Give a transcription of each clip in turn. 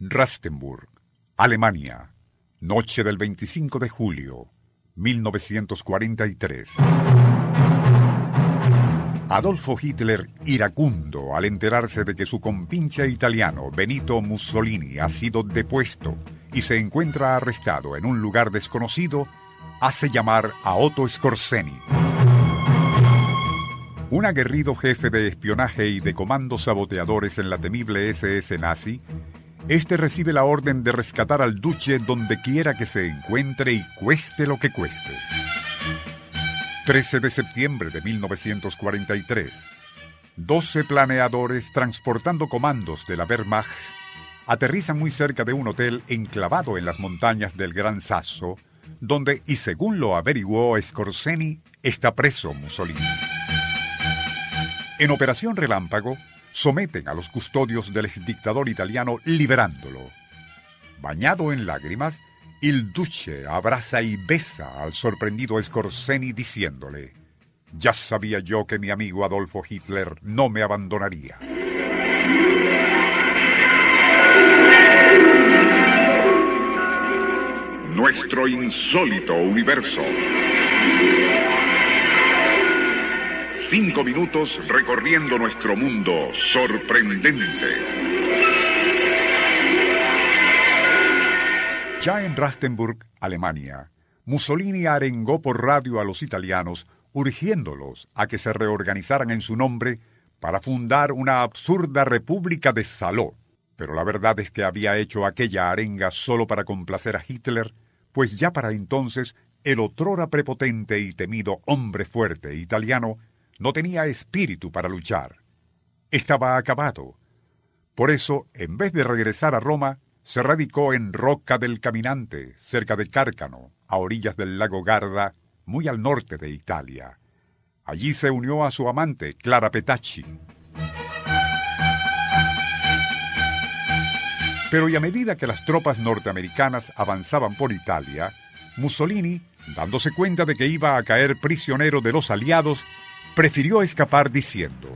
Rastenburg, Alemania, noche del 25 de julio, 1943. Adolfo Hitler iracundo al enterarse de que su compinche italiano Benito Mussolini ha sido depuesto y se encuentra arrestado en un lugar desconocido, hace llamar a Otto Skorzeny. Un aguerrido jefe de espionaje y de comandos saboteadores en la temible SS nazi este recibe la orden de rescatar al duque donde quiera que se encuentre y cueste lo que cueste. 13 de septiembre de 1943. 12 planeadores transportando comandos de la Wehrmacht aterrizan muy cerca de un hotel enclavado en las montañas del Gran Sasso, donde, y según lo averiguó Scorseni, está preso Mussolini. En Operación Relámpago, someten a los custodios del exdictador italiano liberándolo. Bañado en lágrimas, il duce abraza y besa al sorprendido Scorseni diciéndole, ya sabía yo que mi amigo Adolfo Hitler no me abandonaría. Nuestro insólito universo. Cinco minutos recorriendo nuestro mundo sorprendente. Ya en Rastenburg, Alemania, Mussolini arengó por radio a los italianos, urgiéndolos a que se reorganizaran en su nombre para fundar una absurda república de Saló. Pero la verdad es que había hecho aquella arenga solo para complacer a Hitler, pues ya para entonces el otrora prepotente y temido hombre fuerte italiano no tenía espíritu para luchar. Estaba acabado. Por eso, en vez de regresar a Roma, se radicó en Roca del Caminante, cerca de Cárcano, a orillas del lago Garda, muy al norte de Italia. Allí se unió a su amante, Clara Petacci. Pero y a medida que las tropas norteamericanas avanzaban por Italia, Mussolini, dándose cuenta de que iba a caer prisionero de los aliados, prefirió escapar diciendo,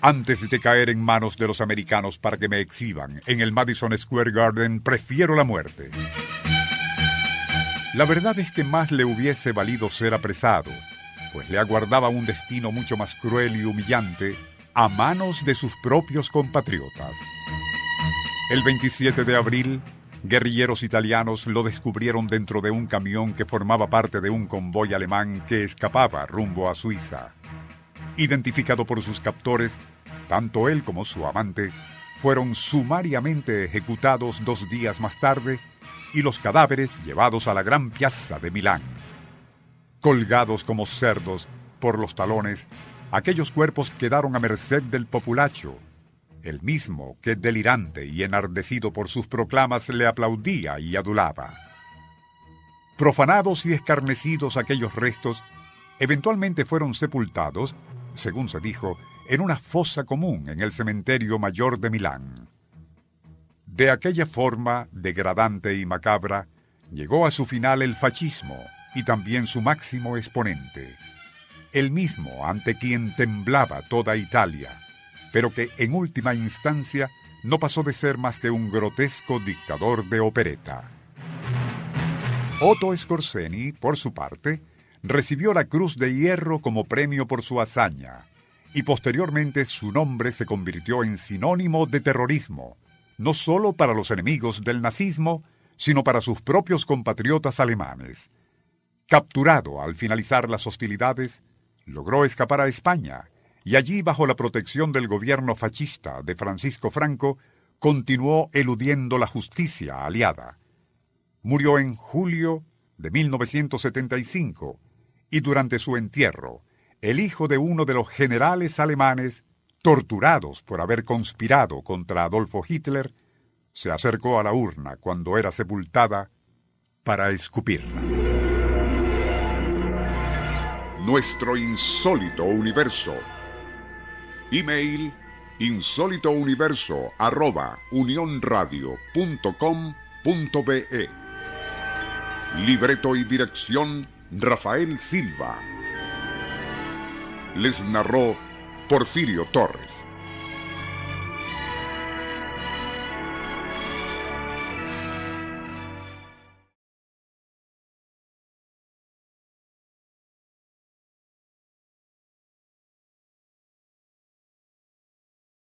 antes de caer en manos de los americanos para que me exhiban en el Madison Square Garden, prefiero la muerte. La verdad es que más le hubiese valido ser apresado, pues le aguardaba un destino mucho más cruel y humillante a manos de sus propios compatriotas. El 27 de abril, guerrilleros italianos lo descubrieron dentro de un camión que formaba parte de un convoy alemán que escapaba rumbo a Suiza. Identificado por sus captores, tanto él como su amante fueron sumariamente ejecutados dos días más tarde y los cadáveres llevados a la gran piazza de Milán. Colgados como cerdos por los talones, aquellos cuerpos quedaron a merced del populacho, el mismo que delirante y enardecido por sus proclamas le aplaudía y adulaba. Profanados y escarnecidos aquellos restos, eventualmente fueron sepultados según se dijo, en una fosa común en el cementerio mayor de Milán. De aquella forma degradante y macabra, llegó a su final el fascismo y también su máximo exponente, el mismo ante quien temblaba toda Italia, pero que en última instancia no pasó de ser más que un grotesco dictador de opereta. Otto Scorseni, por su parte, recibió la Cruz de Hierro como premio por su hazaña, y posteriormente su nombre se convirtió en sinónimo de terrorismo, no solo para los enemigos del nazismo, sino para sus propios compatriotas alemanes. Capturado al finalizar las hostilidades, logró escapar a España, y allí, bajo la protección del gobierno fascista de Francisco Franco, continuó eludiendo la justicia aliada. Murió en julio de 1975 y durante su entierro, el hijo de uno de los generales alemanes, torturados por haber conspirado contra Adolfo Hitler, se acercó a la urna cuando era sepultada para escupirla. Nuestro insólito universo. Email insólitouniverso arroba unionradio.com.be Libreto y dirección Rafael Silva. Les narró Porfirio Torres.